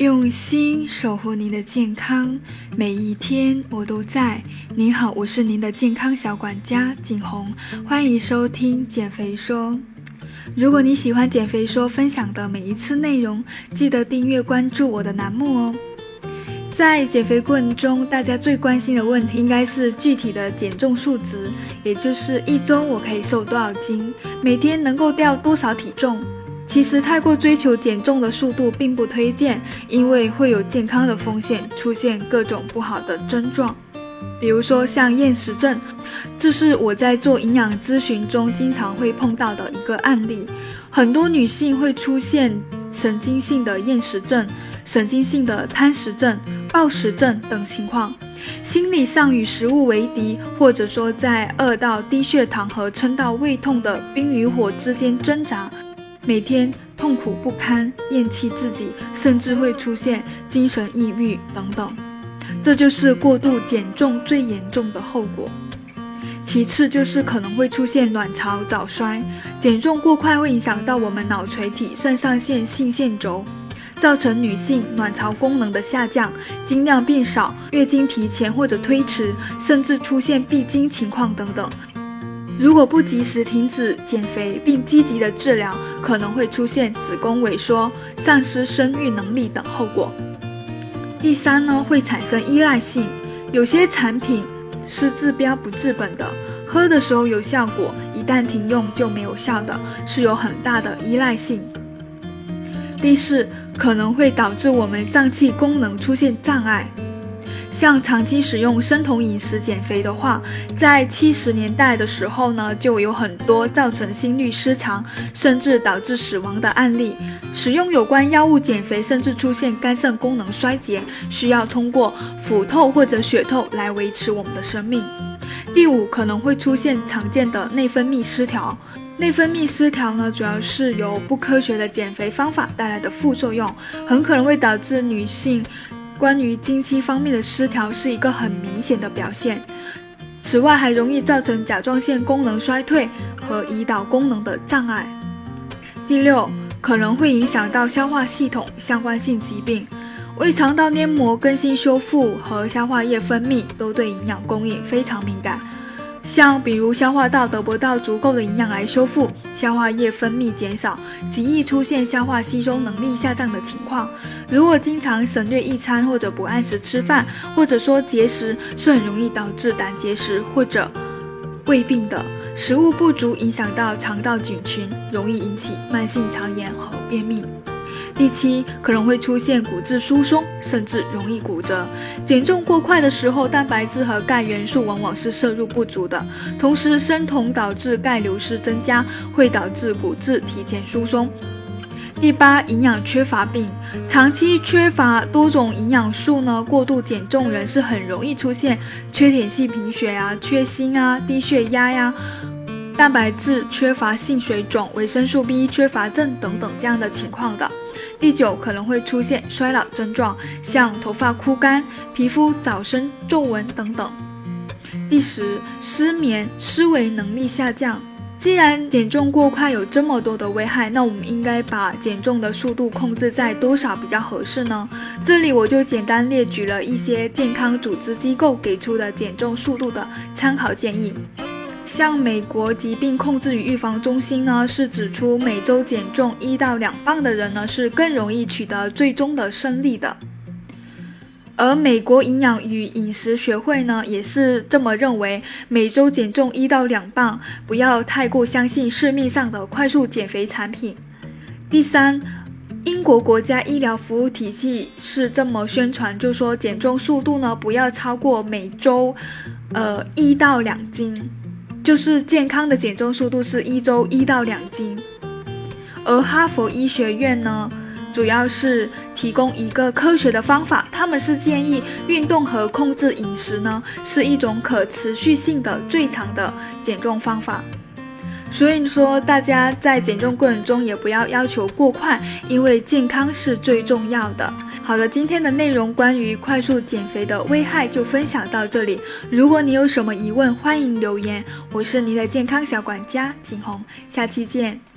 用心守护您的健康，每一天我都在。您好，我是您的健康小管家景红，欢迎收听减肥说。如果你喜欢减肥说分享的每一次内容，记得订阅关注我的栏目哦。在减肥过程中，大家最关心的问题应该是具体的减重数值，也就是一周我可以瘦多少斤，每天能够掉多少体重。其实太过追求减重的速度并不推荐，因为会有健康的风险，出现各种不好的症状，比如说像厌食症，这是我在做营养咨询中经常会碰到的一个案例。很多女性会出现神经性的厌食症、神经性的贪食症、暴食症等情况，心理上与食物为敌，或者说在饿到低血糖和撑到胃痛的冰与火之间挣扎。每天痛苦不堪，厌弃自己，甚至会出现精神抑郁等等，这就是过度减重最严重的后果。其次就是可能会出现卵巢早衰，减重过快会影响到我们脑垂体、肾上腺、性腺轴，造成女性卵巢功能的下降，经量变少，月经提前或者推迟，甚至出现闭经情况等等。如果不及时停止减肥并积极的治疗，可能会出现子宫萎缩、丧失生育能力等后果。第三呢，会产生依赖性，有些产品是治标不治本的，喝的时候有效果，一旦停用就没有效的，是有很大的依赖性。第四，可能会导致我们脏器功能出现障碍。像长期使用生酮饮食减肥的话，在七十年代的时候呢，就有很多造成心律失常，甚至导致死亡的案例。使用有关药物减肥，甚至出现肝肾功能衰竭，需要通过腹透或者血透来维持我们的生命。第五，可能会出现常见的内分泌失调。内分泌失调呢，主要是由不科学的减肥方法带来的副作用，很可能会导致女性。关于经期方面的失调是一个很明显的表现，此外还容易造成甲状腺功能衰退和胰岛功能的障碍。第六，可能会影响到消化系统相关性疾病，胃肠道黏膜更新修复和消化液分泌都对营养供应非常敏感。像比如消化道得不到足够的营养来修复，消化液分泌减少，极易出现消化吸收能力下降的情况。如果经常省略一餐或者不按时吃饭，或者说节食，是很容易导致胆结石或者胃病的。食物不足影响到肠道菌群，容易引起慢性肠炎和便秘。第七，可能会出现骨质疏松，甚至容易骨折。减重过快的时候，蛋白质和钙元素往往是摄入不足的，同时生酮导致钙流失增加，会导致骨质提前疏松。第八，营养缺乏病，长期缺乏多种营养素呢，过度减重人是很容易出现缺铁性贫血啊、缺锌啊、低血压呀、蛋白质缺乏性水肿、维生素 B 缺乏症等等这样的情况的。第九，可能会出现衰老症状，像头发枯干、皮肤早生皱纹等等。第十，失眠、思维能力下降。既然减重过快有这么多的危害，那我们应该把减重的速度控制在多少比较合适呢？这里我就简单列举了一些健康组织机构给出的减重速度的参考建议。像美国疾病控制与预防中心呢，是指出每周减重一到两磅的人呢，是更容易取得最终的胜利的。而美国营养与饮食学会呢，也是这么认为，每周减重一到两磅，不要太过相信市面上的快速减肥产品。第三，英国国家医疗服务体系是这么宣传，就说减重速度呢，不要超过每周，呃，一到两斤。就是健康的减重速度是一周一到两斤，而哈佛医学院呢，主要是提供一个科学的方法，他们是建议运动和控制饮食呢是一种可持续性的最长的减重方法。所以说，大家在减重过程中也不要要求过快，因为健康是最重要的。好的，今天的内容关于快速减肥的危害就分享到这里。如果你有什么疑问，欢迎留言。我是你的健康小管家景红，下期见。